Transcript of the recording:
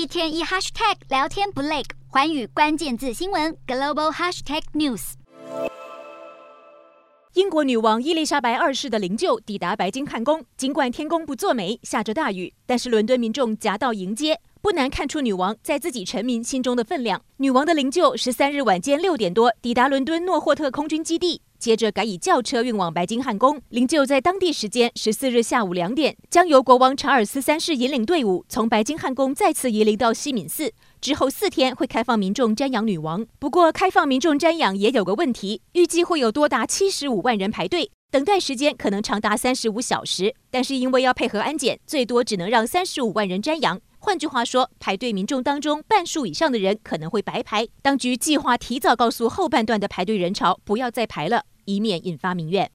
一天一 hashtag 聊天不累，寰宇关键字新闻 global hashtag news。英国女王伊丽莎白二世的灵柩抵达白金汉宫，尽管天公不作美，下着大雨，但是伦敦民众夹道迎接，不难看出女王在自己臣民心中的分量。女王的灵柩十三日晚间六点多抵达伦敦诺霍特空军基地。接着改以轿车运往白金汉宫，灵柩在当地时间十四日下午两点，将由国王查尔斯三世引领队伍从白金汉宫再次移灵到西敏寺。之后四天会开放民众瞻仰女王。不过，开放民众瞻仰也有个问题，预计会有多达七十五万人排队，等待时间可能长达三十五小时。但是因为要配合安检，最多只能让三十五万人瞻仰。换句话说，排队民众当中半数以上的人可能会白排。当局计划提早告诉后半段的排队人潮不要再排了。以免引发民怨。